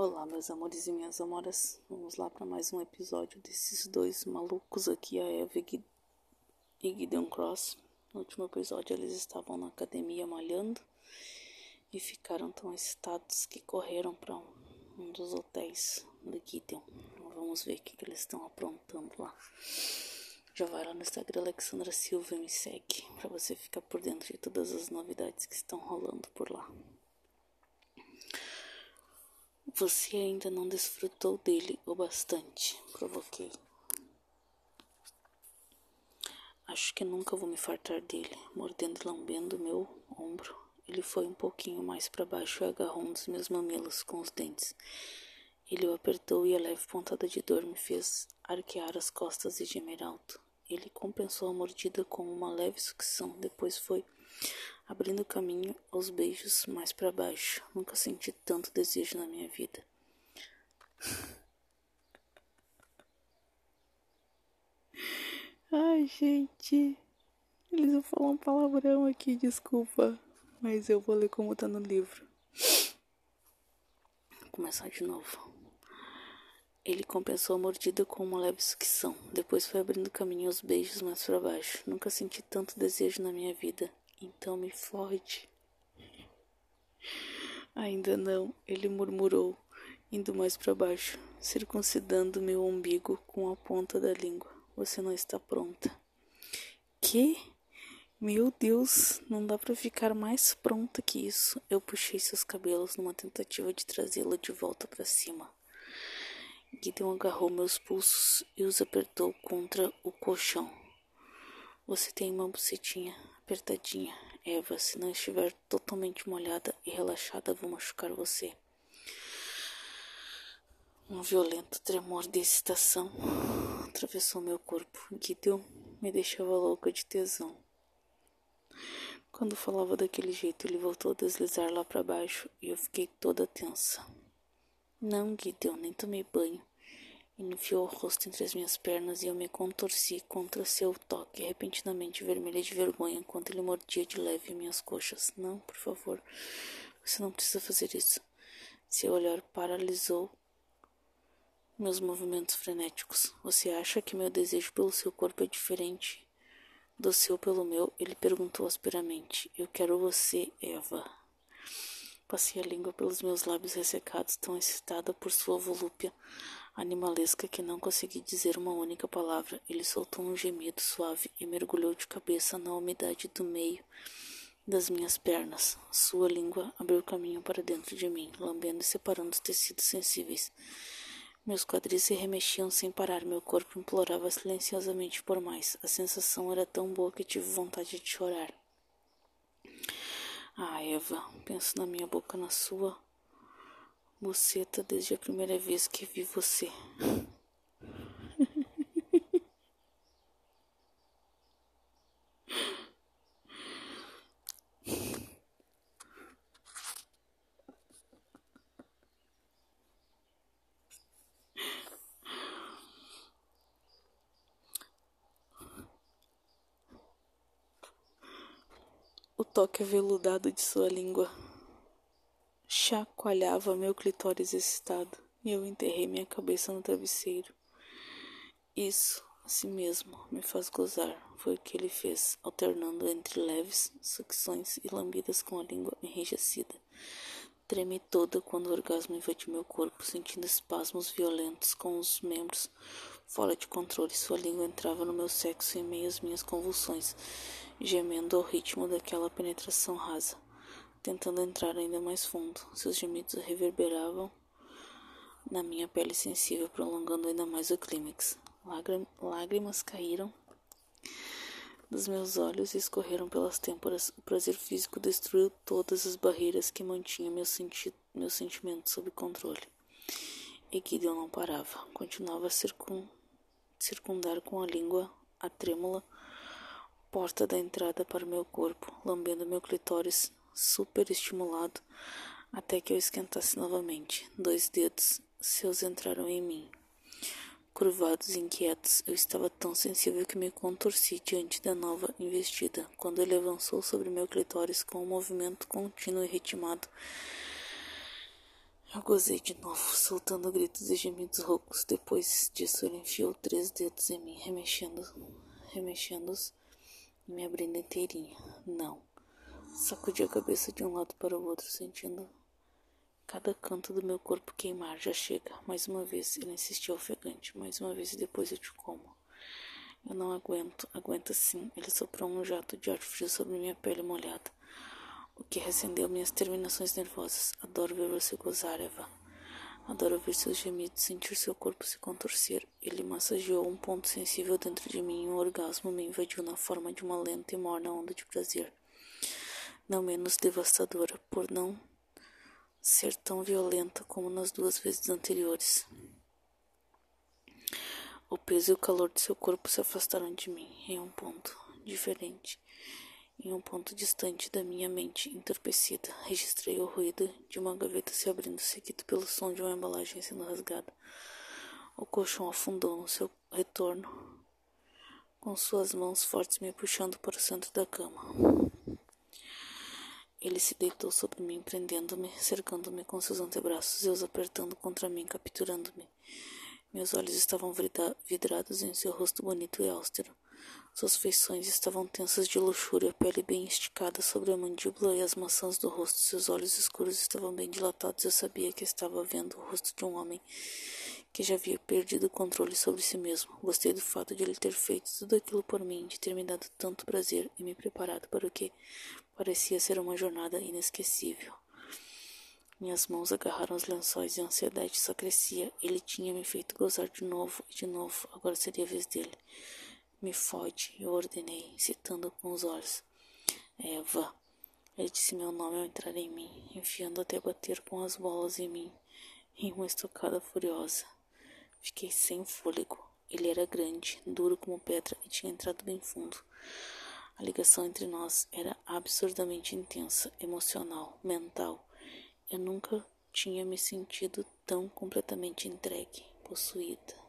Olá, meus amores e minhas amoras. Vamos lá para mais um episódio desses dois malucos aqui, a Eva e Gideon Cross. No último episódio, eles estavam na academia malhando e ficaram tão excitados que correram para um dos hotéis do Gideon. Vamos ver o que, que eles estão aprontando lá. Já vai lá no Instagram Alexandra Silva e me segue para você ficar por dentro de todas as novidades que estão rolando por lá. Você ainda não desfrutou dele o bastante, provoquei. Acho que nunca vou me fartar dele, mordendo e lambendo meu ombro. Ele foi um pouquinho mais para baixo e agarrou um dos meus mamilos com os dentes. Ele o apertou e a leve pontada de dor me fez arquear as costas e gemer alto. Ele compensou a mordida com uma leve sucção, depois foi abrindo caminho aos beijos mais para baixo. Nunca senti tanto desejo na minha vida. Ai, gente. Eles vão falar um palavrão aqui, desculpa. Mas eu vou ler como tá no livro. Vou começar de novo. Ele compensou a mordida com uma leve sucção. Depois foi abrindo caminho aos beijos mais para baixo. Nunca senti tanto desejo na minha vida. Então me fode. Ainda não, ele murmurou, indo mais para baixo, circuncidando meu umbigo com a ponta da língua. Você não está pronta. Que? Meu Deus, não dá para ficar mais pronta que isso. Eu puxei seus cabelos numa tentativa de trazê-la de volta para cima. Gideon agarrou meus pulsos e os apertou contra o colchão. Você tem uma bucetinha apertadinha, Eva. Se não estiver totalmente molhada e relaxada, vou machucar você. Um violento tremor de excitação atravessou meu corpo. Gideon me deixava louca de tesão. Quando falava daquele jeito, ele voltou a deslizar lá para baixo e eu fiquei toda tensa. Não, Gideon, nem tomei banho. Enfiou o rosto entre as minhas pernas e eu me contorci contra seu toque, repentinamente vermelha de vergonha, enquanto ele mordia de leve minhas coxas. Não, por favor, você não precisa fazer isso. Seu olhar paralisou meus movimentos frenéticos. Você acha que meu desejo pelo seu corpo é diferente do seu pelo meu? Ele perguntou asperamente. Eu quero você, Eva. Passei a língua pelos meus lábios ressecados, tão excitada por sua volúpia animalesca que não consegui dizer uma única palavra. Ele soltou um gemido suave e mergulhou de cabeça na umidade do meio das minhas pernas. Sua língua abriu caminho para dentro de mim, lambendo e separando os tecidos sensíveis. Meus quadris se remexiam sem parar, meu corpo implorava silenciosamente por mais. A sensação era tão boa que tive vontade de chorar. Ah, Eva, penso na minha boca na sua Buceta desde a primeira vez que vi você. O toque aveludado de sua língua chacoalhava meu clitóris excitado e eu enterrei minha cabeça no travesseiro. Isso, assim mesmo, me faz gozar, foi o que ele fez, alternando entre leves sucções e lambidas com a língua enrijecida. Tremi toda quando o orgasmo invadiu meu corpo, sentindo espasmos violentos com os membros fora de controle. Sua língua entrava no meu sexo em meio às minhas convulsões, gemendo ao ritmo daquela penetração rasa tentando entrar ainda mais fundo. Seus gemidos reverberavam na minha pele sensível, prolongando ainda mais o clímax. Lágrimas caíram dos meus olhos e escorreram pelas têmporas. O prazer físico destruiu todas as barreiras que mantinham meu, senti meu sentimento sob controle. E Gideon não parava. Continuava a circun circundar com a língua a trêmula porta da entrada para o meu corpo, lambendo meu clitóris super estimulado até que eu esquentasse novamente. Dois dedos seus entraram em mim. Curvados e inquietos, eu estava tão sensível que me contorci diante da nova investida. Quando ele avançou sobre meu clitóris com um movimento contínuo e ritmado, Eu gozei de novo, soltando gritos e gemidos roucos. Depois disso, ele enfiou três dedos em mim, remexendo, remexendo-os e me abrindo inteirinha. Não. Sacudi a cabeça de um lado para o outro, sentindo cada canto do meu corpo queimar. Já chega. Mais uma vez, ele insistiu ofegante. Mais uma vez, e depois eu te como. Eu não aguento. Aguenta sim. Ele soprou um jato de ar frio sobre minha pele molhada o que recendeu minhas terminações nervosas. Adoro ver você gozar, Eva. Adoro ouvir seus gemidos, sentir seu corpo se contorcer. Ele massageou um ponto sensível dentro de mim e um orgasmo me invadiu na forma de uma lenta e morna onda de prazer. Não menos devastadora, por não ser tão violenta como nas duas vezes anteriores. O peso e o calor de seu corpo se afastaram de mim em um ponto diferente. Em um ponto distante da minha mente entorpecida, registrei o ruído de uma gaveta se abrindo, seguido pelo som de uma embalagem sendo rasgada. O colchão afundou no seu retorno, com suas mãos fortes me puxando para o centro da cama. Ele se deitou sobre mim, prendendo-me, cercando-me com seus antebraços e os apertando contra mim, capturando-me. Meus olhos estavam vidrados em seu rosto bonito e austero. Suas feições estavam tensas de luxúria, a pele bem esticada sobre a mandíbula e as maçãs do rosto. Seus olhos escuros estavam bem dilatados. Eu sabia que estava vendo o rosto de um homem que já havia perdido o controle sobre si mesmo. Gostei do fato de ele ter feito tudo aquilo por mim, de ter me dado tanto prazer e me preparado para o que parecia ser uma jornada inesquecível. Minhas mãos agarraram os lençóis e a ansiedade só crescia. Ele tinha me feito gozar de novo e de novo. Agora seria a vez dele. Me fode, eu ordenei, citando com os olhos. Eva. Ele disse meu nome ao entrar em mim, enfiando até bater com as bolas em mim, em uma estocada furiosa. Fiquei sem fôlego. Ele era grande, duro como pedra e tinha entrado bem fundo. A ligação entre nós era absurdamente intensa, emocional, mental. Eu nunca tinha me sentido tão completamente entregue, possuída.